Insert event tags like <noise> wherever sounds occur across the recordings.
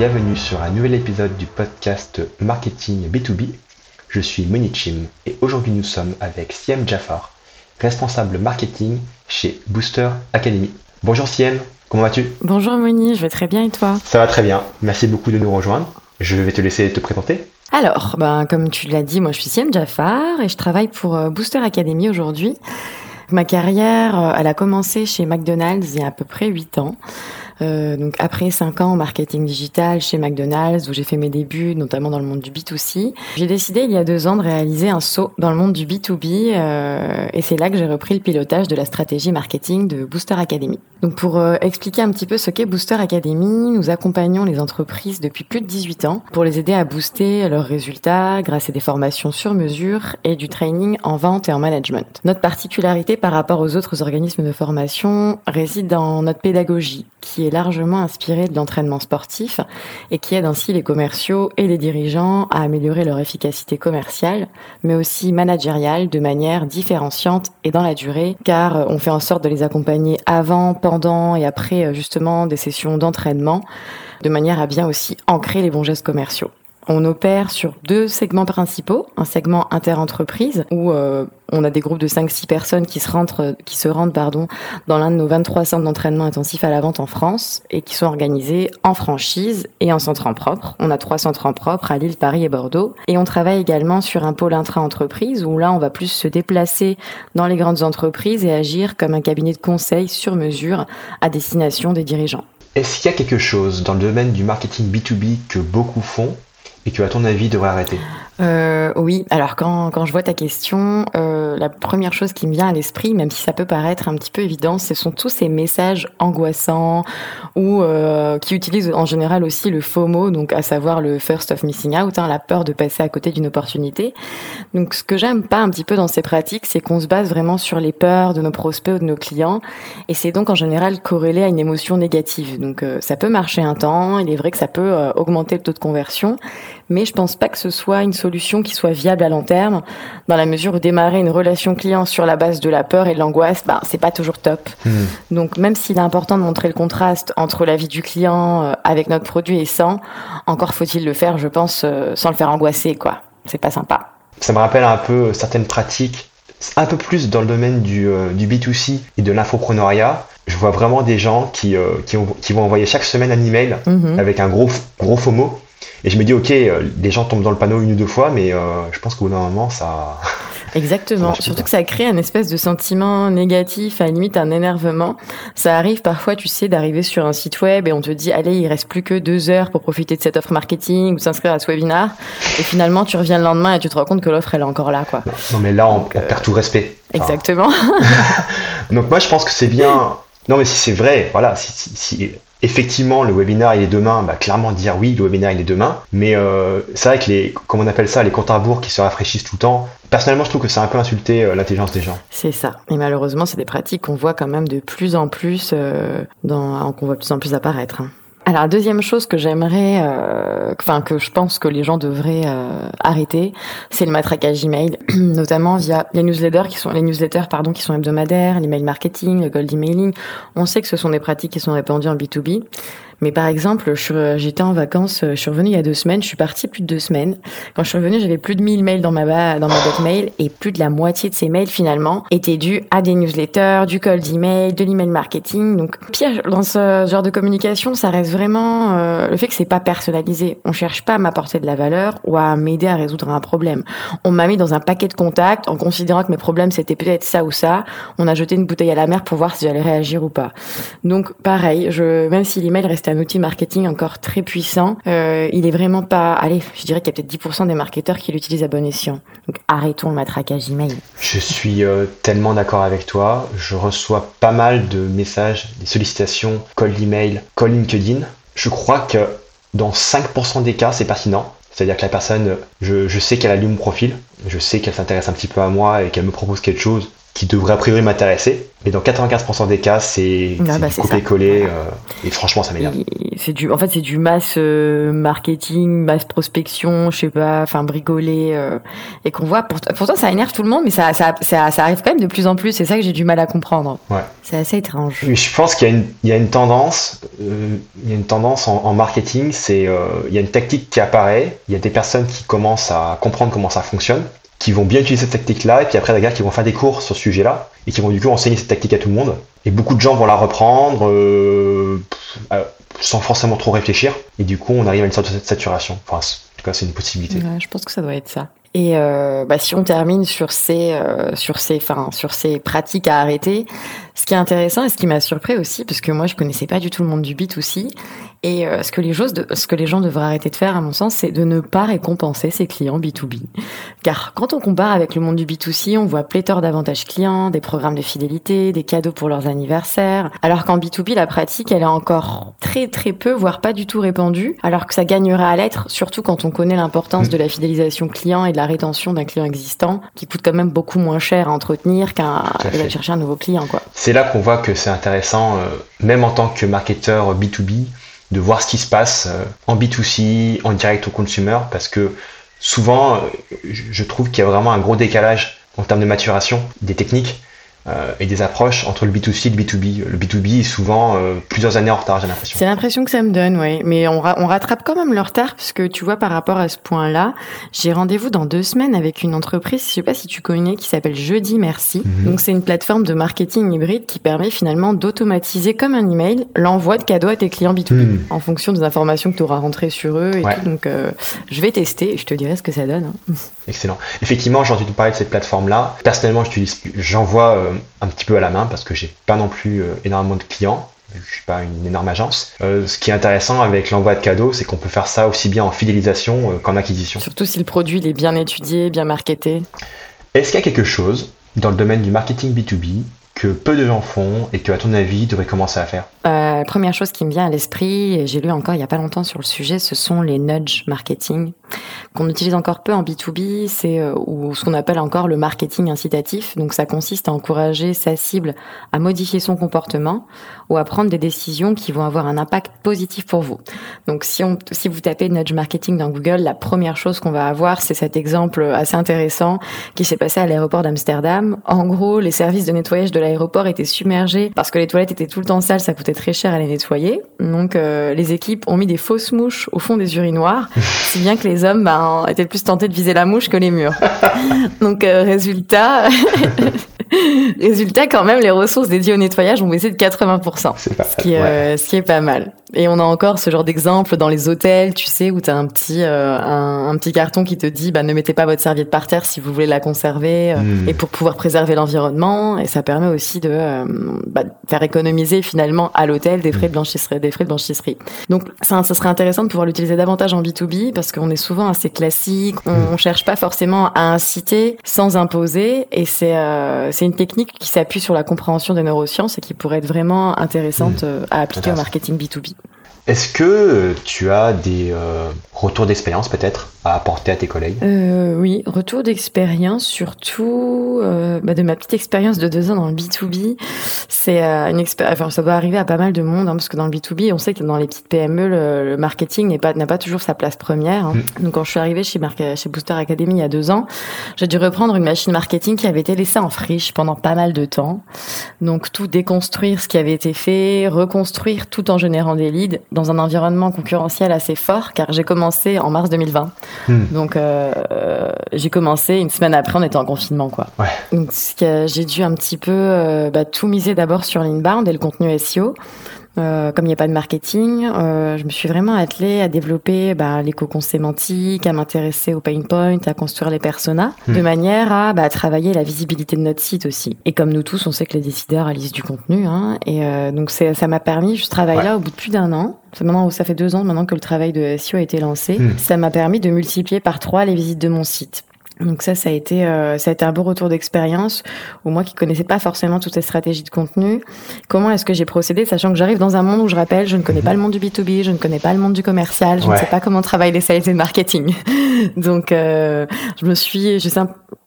Bienvenue sur un nouvel épisode du podcast Marketing B2B. Je suis Monichim et aujourd'hui nous sommes avec Siem Jafar, responsable marketing chez Booster Academy. Bonjour Siem, comment vas-tu? Bonjour Moni, je vais très bien et toi? Ça va très bien, merci beaucoup de nous rejoindre. Je vais te laisser te présenter. Alors, ben, comme tu l'as dit, moi je suis Siem Jafar et je travaille pour euh, Booster Academy aujourd'hui. Ma carrière, euh, elle a commencé chez McDonald's il y a à peu près 8 ans. Euh, donc après 5 ans en marketing digital chez McDonald's où j'ai fait mes débuts notamment dans le monde du B2C, j'ai décidé il y a deux ans de réaliser un saut dans le monde du B2B euh, et c'est là que j'ai repris le pilotage de la stratégie marketing de Booster Academy. Donc pour euh, expliquer un petit peu ce qu'est Booster Academy, nous accompagnons les entreprises depuis plus de 18 ans pour les aider à booster leurs résultats grâce à des formations sur mesure et du training en vente et en management. Notre particularité par rapport aux autres organismes de formation réside dans notre pédagogie qui est largement inspirée de l'entraînement sportif et qui aide ainsi les commerciaux et les dirigeants à améliorer leur efficacité commerciale, mais aussi managériale de manière différenciante et dans la durée, car on fait en sorte de les accompagner avant, pendant et après justement des sessions d'entraînement, de manière à bien aussi ancrer les bons gestes commerciaux. On opère sur deux segments principaux, un segment inter-entreprise où euh, on a des groupes de 5-6 personnes qui se rendent, qui se rendent pardon, dans l'un de nos 23 centres d'entraînement intensif à la vente en France et qui sont organisés en franchise et en centre en propre. On a trois centres en propre à Lille, Paris et Bordeaux. Et on travaille également sur un pôle intra-entreprise où là on va plus se déplacer dans les grandes entreprises et agir comme un cabinet de conseil sur mesure à destination des dirigeants. Est-ce qu'il y a quelque chose dans le domaine du marketing B2B que beaucoup font et que, à ton avis, devrait arrêter euh, Oui, alors quand, quand je vois ta question, euh, la première chose qui me vient à l'esprit, même si ça peut paraître un petit peu évident, ce sont tous ces messages angoissants ou euh, qui utilisent en général aussi le FOMO, donc à savoir le first of missing out, hein, la peur de passer à côté d'une opportunité. Donc ce que j'aime pas un petit peu dans ces pratiques, c'est qu'on se base vraiment sur les peurs de nos prospects ou de nos clients, et c'est donc en général corrélé à une émotion négative. Donc euh, ça peut marcher un temps, il est vrai que ça peut euh, augmenter le taux de conversion, mais je pense pas que ce soit une solution qui soit viable à long terme, dans la mesure où démarrer une relation client sur la base de la peur et de l'angoisse, ben c'est pas toujours top. Hmm. Donc même s'il est important de montrer le contraste entre la vie du client euh, avec notre produit et sans, encore faut-il le faire, je pense, euh, sans le faire angoisser, quoi. C'est pas sympa. Ça me rappelle un peu certaines pratiques, un peu plus dans le domaine du, euh, du B2C et de l'infoprenariat. Je vois vraiment des gens qui, euh, qui, ont- qui vont envoyer chaque semaine un email Mhm. avec un gros, gros FOMO. Et je me dis, ok, euh, les gens tombent dans le panneau une ou deux fois, mais euh, je pense qu'au bout d'un moment, ça. <laughs> Exactement. Surtout que ça crée un espèce de sentiment négatif, à la limite un énervement. Ça arrive parfois, tu sais, d'arriver sur un site web et on te dit, allez, il reste plus que deux heures pour profiter de cette offre marketing ou s'inscrire à ce webinar. Et finalement, tu reviens le lendemain et tu te rends compte que l'offre, elle est encore là, quoi. Non, mais là, on, on euh, perd tout respect. Enfin, Exactement. <laughs> Donc moi je pense que c'est bien. Non mais si c'est vrai, voilà, si, si- si effectivement le webinaire il est demain, bah, clairement dire oui le webinaire il est demain. Mais euh, c'est vrai que les, comme on appelle ça, les comptes à qui se rafraîchissent tout le temps. Personnellement je trouve que c'est un peu insulter euh, l'intelligence des gens. C'est ça. Et malheureusement, c'est des pratiques qu'on voit quand même de plus en plus, euh, dans, qu'on voit de plus en plus apparaître. hein. Alors, deuxième chose que j'aimerais, euh, enfin que je pense que les gens devraient euh, arrêter, c'est le matraquage email, <clears throat> notamment via les newsletters qui sont les newsletters pardon qui sont hebdomadaires, l'email marketing, le gold emailing. On sait que ce sont des pratiques qui sont répandues en B2B. Mais par exemple, suis- j'étais en vacances, je suis revenue il y a deux semaines, je suis partie plus de deux semaines. Quand je suis revenue, j'avais plus de 1000 mails dans ma, dans ma boîte mail et plus de la moitié de ces mails finalement étaient dus à des newsletters, du cold email, de l'email marketing. Donc pire dans ce genre de communication, ça reste vraiment euh, le fait que c'est pas personnalisé. On cherche pas à m'apporter de la valeur ou à m'aider à résoudre un problème. On m'a mis dans un paquet de contacts en considérant que mes problèmes c'était peut-être ça ou ça. On a jeté une bouteille à la mer pour voir si j'allais réagir ou pas. Donc pareil, même si l'email reste un outil marketing encore très puissant, euh, il est vraiment pas. Allez, je dirais qu'il y a peut-être 10% des marketeurs qui l'utilisent à bon escient. Donc arrêtons le matraquage email. Je suis euh, tellement d'accord avec toi. Je reçois pas mal de messages, des sollicitations, call email, call LinkedIn. Je crois que dans 5% des cas c'est pertinent. C'est-à-dire que la personne, je, sais qu'elle a lu mon profil, je sais qu'elle s'intéresse un petit peu à moi et qu'elle me propose quelque chose qui devrait a priori m'intéresser. Mais dans 95% des cas, c'est Ah bah, copier-coller. euh, et franchement, ça m'énerve. Et C'est du, en fait, c'est du mass euh, marketing, mass prospection, je sais pas, enfin bricoler, euh, et qu'on voit. Pourtant, pourtant, ça énerve tout le monde, mais ça, ça, ça, ça arrive quand même de plus en plus. C'est ça que j'ai du mal à comprendre. Ouais. C'est assez étrange. Je pense qu'il y a une, il y a une tendance, il y a une tendance en, en marketing, c'est il y a une tactique qui apparaît, il y a des personnes qui commencent à comprendre comment ça fonctionne, qui vont bien utiliser cette tactique-là, et puis après, gars qui vont faire des cours sur ce sujet-là, et qui vont du coup enseigner cette tactique à tout le monde. Et beaucoup de gens vont la reprendre euh, euh, sans forcément trop réfléchir, et du coup, on arrive à une sorte de saturation. Enfin, en tout cas, c'est une possibilité. Je pense que ça doit être ça. Et euh, bah, si on termine sur ces, euh, sur ces, enfin, sur ces pratiques à arrêter, ce qui est intéressant et ce qui m'a surpris aussi, parce que moi je connaissais pas du tout le monde du B2C, et euh, ce que les choses, de, ce que les gens devraient arrêter de faire, à mon sens, c'est de ne pas récompenser ses clients B2B. Car quand on compare avec le monde du B2C, on voit pléthore d'avantages clients, des programmes de fidélité, des cadeaux pour leurs anniversaires, alors qu'en B2B, la pratique, elle est encore très très peu, voire pas du tout répandue, alors que ça gagnerait à l'être, surtout quand on connaît l'importance de la fidélisation client et de la rétention d'un client existant, qui coûte quand même beaucoup moins cher à entretenir qu'à chercher un nouveau client, quoi. C'est là qu'on voit que c'est intéressant, euh, même en tant que marketeur B2B, de voir ce qui se passe euh, en B2C, en direct au consumer, parce que souvent, euh, je je trouve qu'il y a vraiment un gros décalage en termes de maturation des techniques euh, et des approches entre le B2C et le B2B. Le B2B est souvent euh, plusieurs années en retard, j'ai l'impression. C'est l'impression que ça me donne, ouais. Mais on, ra- on rattrape quand même le retard, parce que tu vois, par rapport à ce point-là, j'ai rendez-vous dans deux semaines avec une entreprise, je sais pas si tu connais, qui s'appelle Jeudi Merci. Mhm. Donc c'est une plateforme de marketing hybride qui permet finalement d'automatiser comme un email l'envoi de cadeaux à tes clients B2B Mhm. en fonction des informations que tu auras rentrées sur eux et Ouais. tout. Donc euh, je vais tester et je te dirai ce que ça donne. hein. Excellent. Effectivement, j'ai entendu parler de cette plateforme-là. Personnellement, j'envoie euh, un petit peu à la main parce que j'ai pas non plus euh, énormément de clients. Je suis pas une énorme agence. Euh, ce qui est intéressant avec l'envoi de cadeaux, c'est qu'on peut faire ça aussi bien en fidélisation qu'en acquisition. Surtout si le produit il est bien étudié, bien marketé. Est-ce qu'il y a quelque chose dans le domaine du marketing B2B que peu de gens font et que, à ton avis, devraient commencer à faire? Euh, première chose qui me vient à l'esprit, et j'ai lu encore il y a pas longtemps sur le sujet, ce sont les nudge marketing qu'on utilise encore peu en B2B, c'est euh, ou ce qu'on appelle encore le marketing incitatif. Donc ça consiste à encourager sa cible à modifier son comportement ou à prendre des décisions qui vont avoir un impact positif pour vous. Donc si on si vous tapez nudge marketing dans Google, la première chose qu'on va avoir, c'est cet exemple assez intéressant qui s'est passé à l'aéroport d'Amsterdam. En gros, les services de nettoyage de l'aéroport étaient submergés parce que les toilettes étaient tout le temps sales, ça coûtait très cher à les nettoyer. Donc euh, les équipes ont mis des fausses mouches au fond des urinoirs, <laughs> si bien que les hommes ben, étaient plus tentés de viser la mouche que les murs. <laughs> Donc euh, résultat, <laughs> résultat quand même, les ressources dédiées au nettoyage ont baissé de 80%. C'est pas Ce qui, est, ouais. euh, ce qui est pas mal. Et on a encore ce genre d'exemple dans les hôtels, tu sais, où tu as un petit, euh, un, un petit carton qui te dit bah, ne mettez pas votre serviette par terre si vous voulez la conserver, euh, Mm. et pour pouvoir préserver l'environnement. Et ça permet aussi de euh, bah, faire économiser finalement à l'hôtel des frais de blanchisserie. Des frais de blanchisserie. Donc ça, ça serait intéressant de pouvoir l'utiliser davantage en B2B parce qu'on est souvent assez classique, on, Mm. on cherche pas forcément à inciter sans imposer. Et c'est euh, c'est une technique qui s'appuie sur la compréhension des neurosciences et qui pourrait être vraiment intéressante euh, à appliquer au marketing B2B. Est-ce que tu as des euh, retours d'expérience peut-être à apporter à tes collègues? Euh, oui, retour d'expérience, surtout euh, bah, de ma petite expérience de deux ans dans le B2B. C'est une expérience, enfin, ça doit arriver à pas mal de monde, hein, parce que dans le B2B, on sait que dans les petites PME, le, le marketing n'est pas n'a pas toujours sa place première. hein. Donc quand je suis arrivée chez, Booster Academy il y a deux ans, j'ai dû reprendre une machine marketing qui avait été laissée en friche pendant pas mal de temps. Donc tout déconstruire ce qui avait été fait, reconstruire tout en générant des leads dans un environnement concurrentiel assez fort, car j'ai commencé en mars 2020. Hmm. Donc euh, j'ai commencé une semaine après, on était en confinement, quoi. Ouais. Donc ce que j'ai dû un petit peu euh, bah, tout miser d'abord sur l'inbound et le contenu SEO. Euh, comme il n'y a pas de marketing, euh, je me suis vraiment attelée à développer bah, les cocons sémantiques, à m'intéresser aux pain points, à construire les personas, Hmm. de manière à bah, travailler la visibilité de notre site aussi. Et comme nous tous, on sait que les décideurs lisent du contenu, hein, et euh, donc c'est- ça m'a permis, je travaille Ouais. là au bout de plus d'un an. C'est maintenant, ça fait deux ans maintenant que le travail de SEO a été lancé. Hmm. Ça m'a permis de multiplier par trois les visites de mon site. Donc ça, ça a été, euh, ça a été un beau retour d'expérience. Ou moi qui connaissais pas forcément toutes ces stratégies de contenu, comment est-ce que j'ai procédé, sachant que j'arrive dans un monde où je rappelle, je ne connais pas le monde du B2B, je ne connais pas le monde du commercial, je ne sais pas comment travaillent les sales et le marketing. <laughs> Donc euh, je me suis, je sais,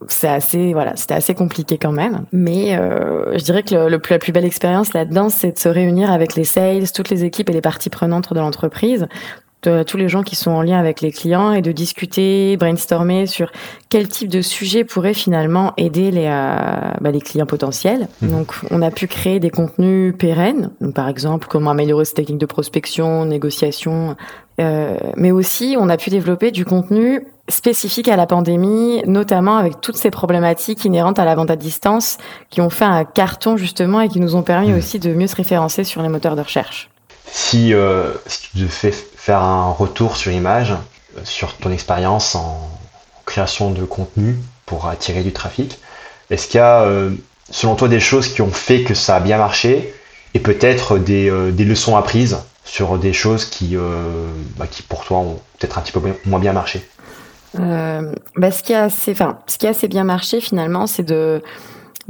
c'est assez, voilà, c'était assez compliqué quand même. Mais euh, je dirais que le, le, la plus belle expérience là-dedans, c'est de se réunir avec les sales, toutes les équipes et les parties prenantes de l'entreprise de tous les gens qui sont en lien avec les clients et de discuter, brainstormer sur quel type de sujet pourrait finalement aider les, euh, bah, les clients potentiels. Mmh. Donc, on a pu créer des contenus pérennes, donc, par exemple comment améliorer ses techniques de prospection, négociation, euh, mais aussi on a pu développer du contenu spécifique à la pandémie, notamment avec toutes ces problématiques inhérentes à la vente à distance qui ont fait un carton justement et qui nous ont permis mmh. aussi de mieux se référencer sur les moteurs de recherche. Si, euh, si tu devais faire un retour sur image, euh, sur ton expérience en création de contenu pour attirer du trafic, est-ce qu'il y a, euh, selon toi, des choses qui ont fait que ça a bien marché et peut-être des, euh, des, leçons apprises sur des choses qui, bah, qui pour toi, ont peut-être un petit peu moins bien marché? Bah, ce, qui a assez, ce qui a assez bien marché finalement, c'est de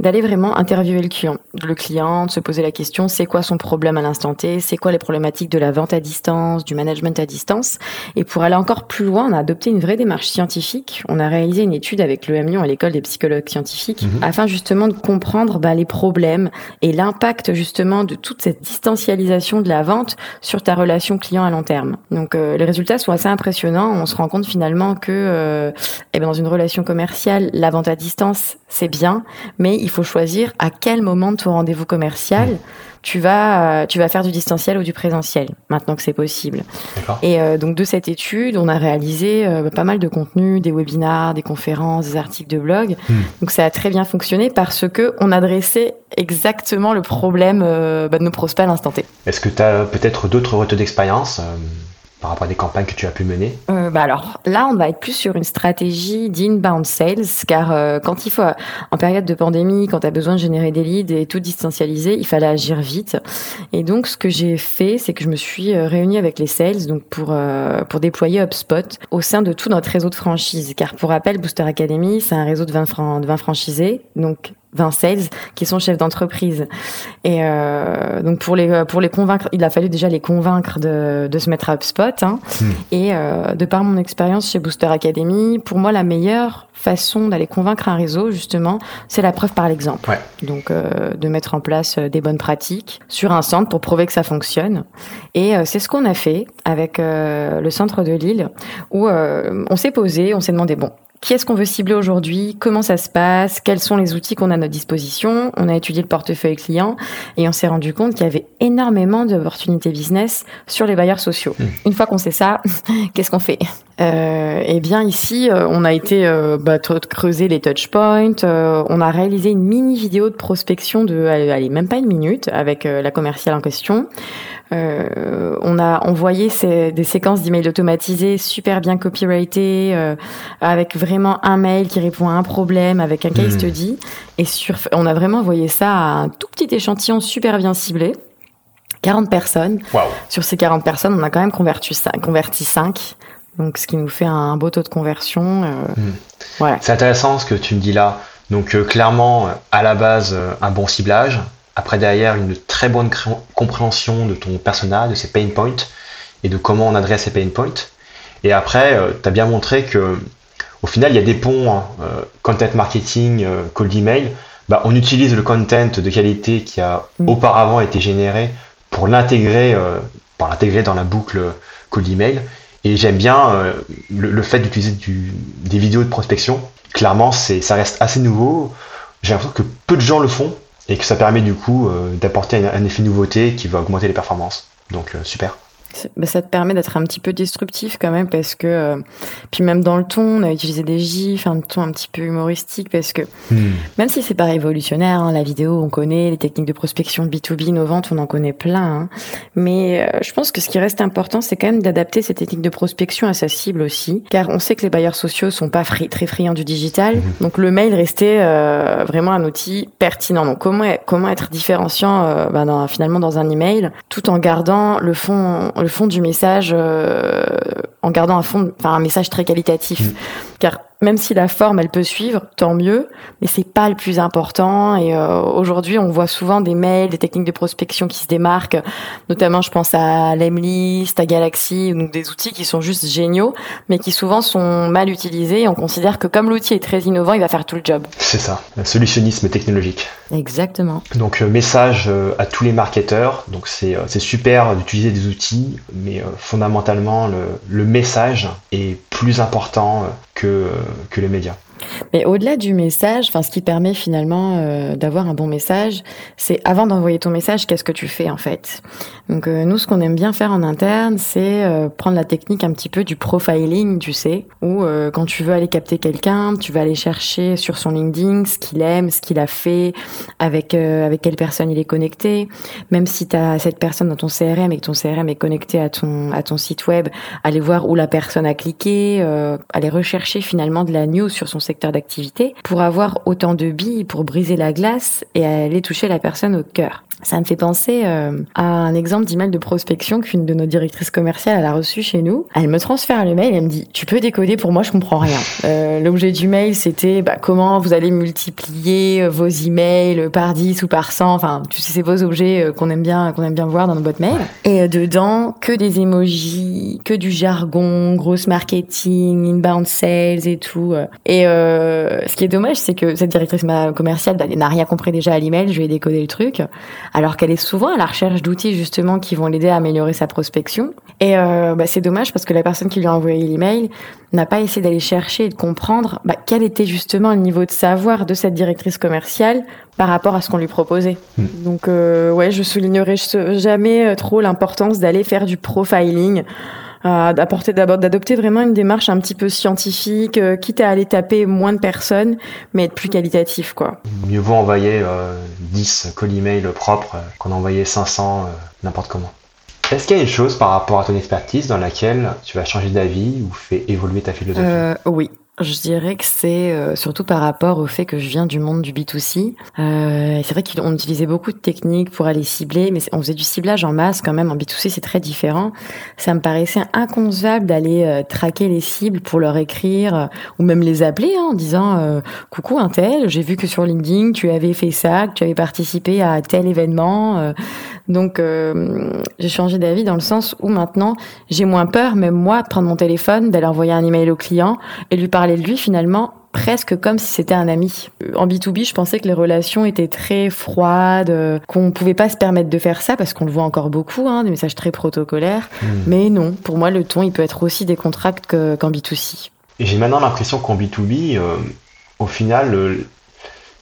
d'aller vraiment interviewer le client, le client, de se poser la question c'est quoi son problème à l'instant T, c'est quoi les problématiques de la vente à distance, du management à distance. Et pour aller encore plus loin, on a adopté une vraie démarche scientifique. On a réalisé une étude avec le Lyon et l'école des psychologues scientifiques mhm. afin justement de comprendre bah, les problèmes et l'impact justement de toute cette distancialisation de la vente sur ta relation client à long terme. Donc euh, les résultats sont assez impressionnants. On se rend compte finalement que euh, eh ben, dans une relation commerciale, la vente à distance c'est bien, mais il faut choisir à quel moment de ton rendez-vous commercial mmh. tu vas euh, tu vas faire du distanciel ou du présentiel maintenant que c'est possible. Et euh, donc de cette étude, on a réalisé euh, pas mal de contenus, des webinars, des conférences, des articles de blog. Mmh. Donc ça a très bien fonctionné parce que on adressait exactement le problème bah, de nos prospects à l'instant T. Est-ce que tu as peut-être d'autres retours d'expérience par rapport à des campagnes que tu as pu mener euh, bah Alors là, on va être plus sur une stratégie d'inbound sales, car euh, quand il faut, en période de pandémie, quand tu as besoin de générer des leads et tout distancialiser, il fallait agir vite. Et donc, ce que j'ai fait, c'est que je me suis euh, réunie avec les sales donc pour, pour déployer HubSpot au sein de tout notre réseau de franchises. Car pour rappel, Booster Academy, c'est un réseau de 20, fran de 20 franchisés. Donc, 20 sales qui sont chefs d'entreprise. Et euh, donc pour les pour les convaincre, il a fallu déjà les convaincre de, de se mettre à HubSpot. Hein. Hmm. Et euh, de par mon expérience chez Booster Academy, pour moi la meilleure façon d'aller convaincre un réseau justement, c'est la preuve par l'exemple. Ouais. Donc euh, de mettre en place euh, des bonnes pratiques sur un centre pour prouver que ça fonctionne. Et euh, c'est ce qu'on a fait avec euh, le centre de Lille où on s'est posé, on s'est demandé bon qui est-ce qu'on veut cibler aujourd'hui, comment ça se passe, quels sont les outils qu'on a à notre disposition? On a étudié le portefeuille client et on s'est rendu compte qu'il y avait énormément d'opportunités business sur les bailleurs sociaux. Mmh. Une fois qu'on sait ça, <laughs> qu'est-ce qu'on fait? Euh, Eh bien ici, euh, on a été euh, bah, creuser les touchpoints, euh, on a réalisé une mini vidéo de prospection de, allez, même pas une minute avec euh, la commerciale en question. Euh, on a envoyé ces, des séquences d'emails automatisés super bien copyrightées, euh, avec vraiment un mail qui répond à un problème, avec un case mmh. study. Et sur, on a vraiment envoyé ça à un tout petit échantillon super bien ciblé. 40 personnes. Wow. Sur ces 40 personnes, on a quand même converti 5. Converti 5 donc, ce qui nous fait un beau taux de conversion. Euh, mmh. voilà. C'est intéressant ce que tu me dis là. Donc, euh, clairement, à la base, euh, un bon ciblage, après, derrière, une très bonne compréhension de ton personnage, de ses pain points et de comment on adresse ces pain points. Et après, euh, tu as bien montré que au final, il y a des ponts, hein, euh, content marketing, euh, cold email. Bah, on utilise le content de qualité qui a mmh. auparavant été généré pour l'intégrer, euh, pour l'intégrer dans la boucle cold email. Et j'aime bien euh, le, fait d'utiliser des vidéos de prospection. Clairement, ça reste assez nouveau. J'ai l'impression que peu de gens le font et que ça permet du coup euh, d'apporter un, un, effet nouveauté qui va augmenter les performances. Donc euh, super. Bah, ça te permet d'être un petit peu disruptif quand même parce que euh, puis même dans le ton on a utilisé des gifs un ton un petit peu humoristique parce que hmm. même si c'est pas révolutionnaire hein, la vidéo on connaît les techniques de prospection de B2B nos ventes on en connaît plein hein, mais euh, je pense que ce qui reste important c'est quand même d'adapter ces techniques de prospection à sa cible aussi. Car on sait que les bailleurs sociaux sont pas fri très friands du digital. Hmm. donc le mail restait euh, vraiment un outil pertinent. Donc comment comment être différenciant euh, bah, dans, finalement dans un email? Tout en gardant le fond le fond du message euh, en gardant un fond, enfin un message très qualitatif. Mmh. Car même si la forme elle peut suivre, tant mieux, mais c'est pas le plus important. Et euh, aujourd'hui, on voit souvent des mails, des techniques de prospection qui se démarquent, notamment je pense à Lemlist, à Galaxy, donc des outils qui sont juste géniaux, mais qui souvent sont mal utilisés. Et on considère que comme l'outil est très innovant, il va faire tout le job. C'est ça, le solutionnisme technologique. Exactement. Donc euh, message euh, à tous les marketeurs. Donc c'est super d'utiliser des outils, mais fondamentalement le, le message est plus important que, que les médias. Mais au-delà du message, enfin, ce qui permet finalement euh, d'avoir un bon message, c'est avant d'envoyer ton message, qu'est-ce que tu fais en fait? Donc euh, nous, ce qu'on aime bien faire en interne, c'est euh, prendre la technique un petit peu du profiling, tu sais, où quand tu veux aller capter quelqu'un, tu vas aller chercher sur son LinkedIn ce qu'il aime, ce qu'il a fait, avec avec quelle personne il est connecté. Même si tu as cette personne dans ton CRM et que ton CRM est connecté à ton à ton site web, aller voir où la personne a cliqué, aller rechercher finalement de la news sur son secteur d'activité pour avoir autant de billes pour briser la glace et aller toucher la personne au cœur. Ça me fait penser euh, à un exemple d'email de prospection qu'une de nos directrices commerciales a reçu chez nous. Elle me transfère le mail et elle me dit "Tu peux décoder pour moi, je comprends rien." Euh, L'objet du mail, c'était bah, comment vous allez multiplier euh, vos emails par 10 ou par 100. Enfin, tu sais, c'est vos objets euh, qu'on aime bien, qu'on aime bien voir dans nos boîtes mail. Et dedans, que des emojis, que du jargon, grosse marketing, inbound sales et tout. Et ce qui est dommage, c'est que cette directrice commerciale n'a rien compris déjà à l'email. Je vais décoder le truc alors qu'elle est souvent à la recherche d'outils justement qui vont l'aider à améliorer sa prospection. Et euh, bah, c'est dommage parce que la personne qui lui a envoyé l'email n'a pas essayé d'aller chercher et de comprendre bah, quel était justement le niveau de savoir de cette directrice commerciale par rapport à ce qu'on lui proposait. Hmm. Donc euh, ouais, je soulignerai jamais euh, trop l'importance d'aller faire du profiling d'adopter vraiment une démarche un petit peu scientifique, euh, quitte à aller taper moins de personnes, mais être plus qualitatif, quoi. Mieux vaut envoyer euh, 10 colis mail propres euh, qu'en envoyer 500 euh, n'importe comment. Est-ce qu'il y a une chose par rapport à ton expertise dans laquelle tu vas changer d'avis ou fait évoluer ta philosophie? Oui, je dirais que c'est euh, surtout par rapport au fait que je viens du monde du B2C. Euh, c'est vrai qu'on utilisait beaucoup de techniques pour aller cibler, mais on faisait du ciblage en masse quand même. En B2C, c'est très différent. Ça me paraissait inconcevable d'aller euh, traquer les cibles pour leur écrire euh, ou même les appeler hein, en disant Coucou un tel, j'ai vu que sur LinkedIn, tu avais fait ça, que tu avais participé à tel événement. Donc, j'ai changé d'avis dans le sens où maintenant, j'ai moins peur, même moi, de prendre mon téléphone, d'aller envoyer un email au client et lui parler de lui finalement presque comme si c'était un ami. En B2B, je pensais que les relations étaient très froides, euh, qu'on pouvait pas se permettre de faire ça parce qu'on le voit encore beaucoup, hein, des messages très protocolaires. Hmm. Mais non, pour moi, le ton, il peut être aussi décontracté qu'en B2C. Et j'ai maintenant l'impression qu'en B2B, euh, au final,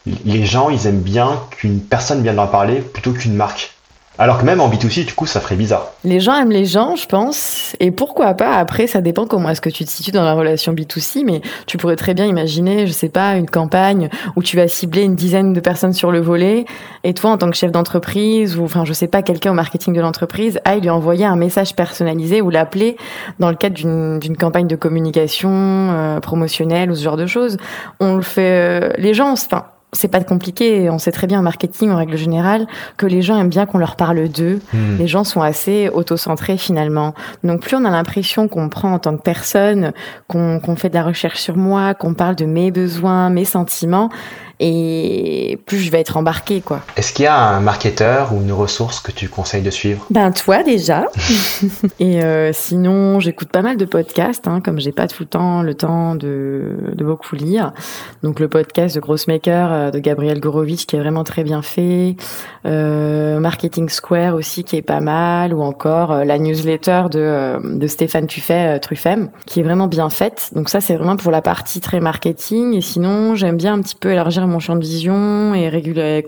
les gens, ils aiment bien qu'une personne vienne leur parler plutôt qu'une marque. Alors que même en B2C, du coup, ça ferait bizarre. Les gens aiment les gens, je pense. Et pourquoi pas Après, ça dépend comment est-ce que tu te situes dans la relation B2C, mais tu pourrais très bien imaginer, je sais pas, une campagne où tu vas cibler une dizaine de personnes sur le volet, et toi, en tant que chef d'entreprise, ou enfin, je sais pas, quelqu'un au marketing de l'entreprise, aille lui envoyer un message personnalisé ou l'appeler dans le cadre d'une campagne de communication euh, promotionnelle ou ce genre de choses. On le fait. Euh, les gens, enfin, c'est pas compliqué. On sait très bien en marketing, en règle générale, que les gens aiment bien qu'on leur parle d'eux. Hmm. Les gens sont assez autocentrés finalement. Donc plus on a l'impression qu'on prend en tant que personne, qu'on fait de la recherche sur moi, qu'on parle de mes besoins, mes sentiments, et plus je vais être embarquée quoi. Est-ce qu'il y a un marketeur ou une ressource que tu conseilles de suivre? Ben toi déjà. <laughs> et euh, sinon j'écoute pas mal de podcasts, hein, comme j'ai pas tout le temps le temps de, de beaucoup lire. Donc le podcast de Grossmaker euh, de Gabriel Gorovitch qui est vraiment très bien fait, euh, Marketing Square aussi qui est pas mal, ou encore euh, la newsletter de, euh, de Stéphane Tuffet Truffem qui est vraiment bien faite. Donc ça c'est vraiment pour la partie très marketing. Et sinon j'aime bien un petit peu élargir mon champ de vision et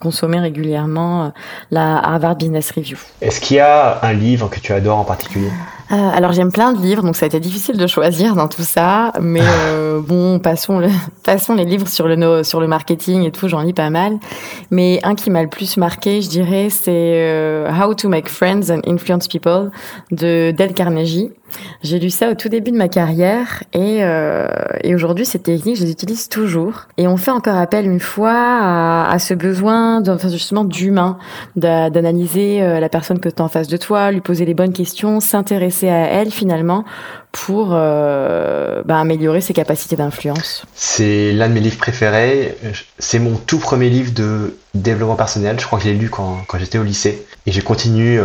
consommer régulièrement euh, la Harvard Business Review. Est-ce qu'il y a un livre que tu adores en particulier? Euh, alors j'aime plein de livres, donc ça a été difficile de choisir dans tout ça, mais <laughs> euh, bon, passons, le, <laughs> passons les livres sur le sur le marketing et tout, j'en lis pas mal. Mais un qui m'a le plus marqué, je dirais, c'est How to Make Friends and Influence People de Dale Carnegie. J'ai lu ça au tout début de ma carrière et, euh, aujourd'hui ces techniques je les utilise toujours et on fait encore appel une fois à, ce besoin enfin, justement d'humain d'analyser euh, la personne que tu as en face de toi lui poser les bonnes questions s'intéresser à elle finalement pour euh, bah, améliorer ses capacités d'influence C'est l'un de mes livres préférés. C'est mon tout premier livre de développement personnel. Je crois que je l'ai lu quand, j'étais au lycée. Et j'ai continué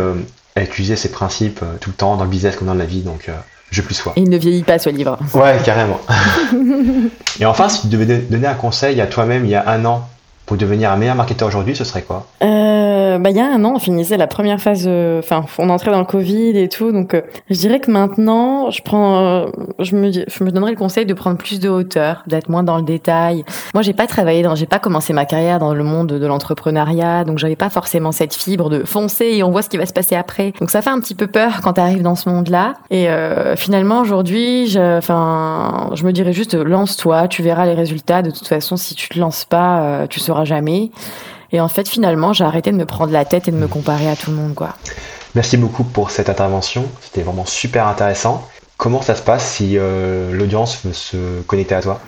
à utiliser ces principes euh, tout le temps dans le business comme dans la vie. Donc je plus sois. Et il ne vieillit pas ce livre. Ouais, carrément. <laughs> et enfin, si tu devais donner un conseil à toi-même il y a un an pour devenir un meilleur marketeur aujourd'hui, ce serait quoi euh, bah, Il y a un an, on finissait la première phase, enfin, on entrait dans le Covid et tout, donc euh, je dirais que maintenant, je prends, euh, je, me, je me donnerais le conseil de prendre plus de hauteur, d'être moins dans le détail. Moi, j'ai pas travaillé dans, j'ai pas commencé ma carrière dans le monde de l'entrepreneuriat, donc j'avais pas forcément cette fibre de foncer et on voit ce qui va se passer après. Donc ça fait un petit peu peur quand tu arrives dans ce monde-là. Et euh, finalement, aujourd'hui, enfin, je me dirais juste, lance-toi, tu verras les résultats. De toute façon, si tu te lances pas, euh, tu jamais. Et en fait, finalement, j'ai arrêté de me prendre la tête et de me comparer à tout le monde, quoi. Merci beaucoup pour cette intervention. C'était vraiment super intéressant. Comment ça se passe si euh, l'audience veut se connecter à toi?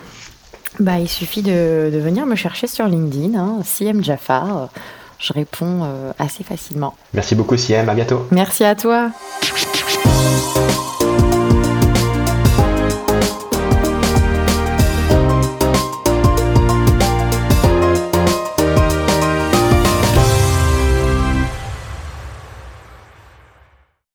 Bah, Il suffit de, de, venir me chercher sur LinkedIn, hein, CM Jafar. Je réponds euh, assez facilement. Merci beaucoup, CM. À bientôt. Merci à toi.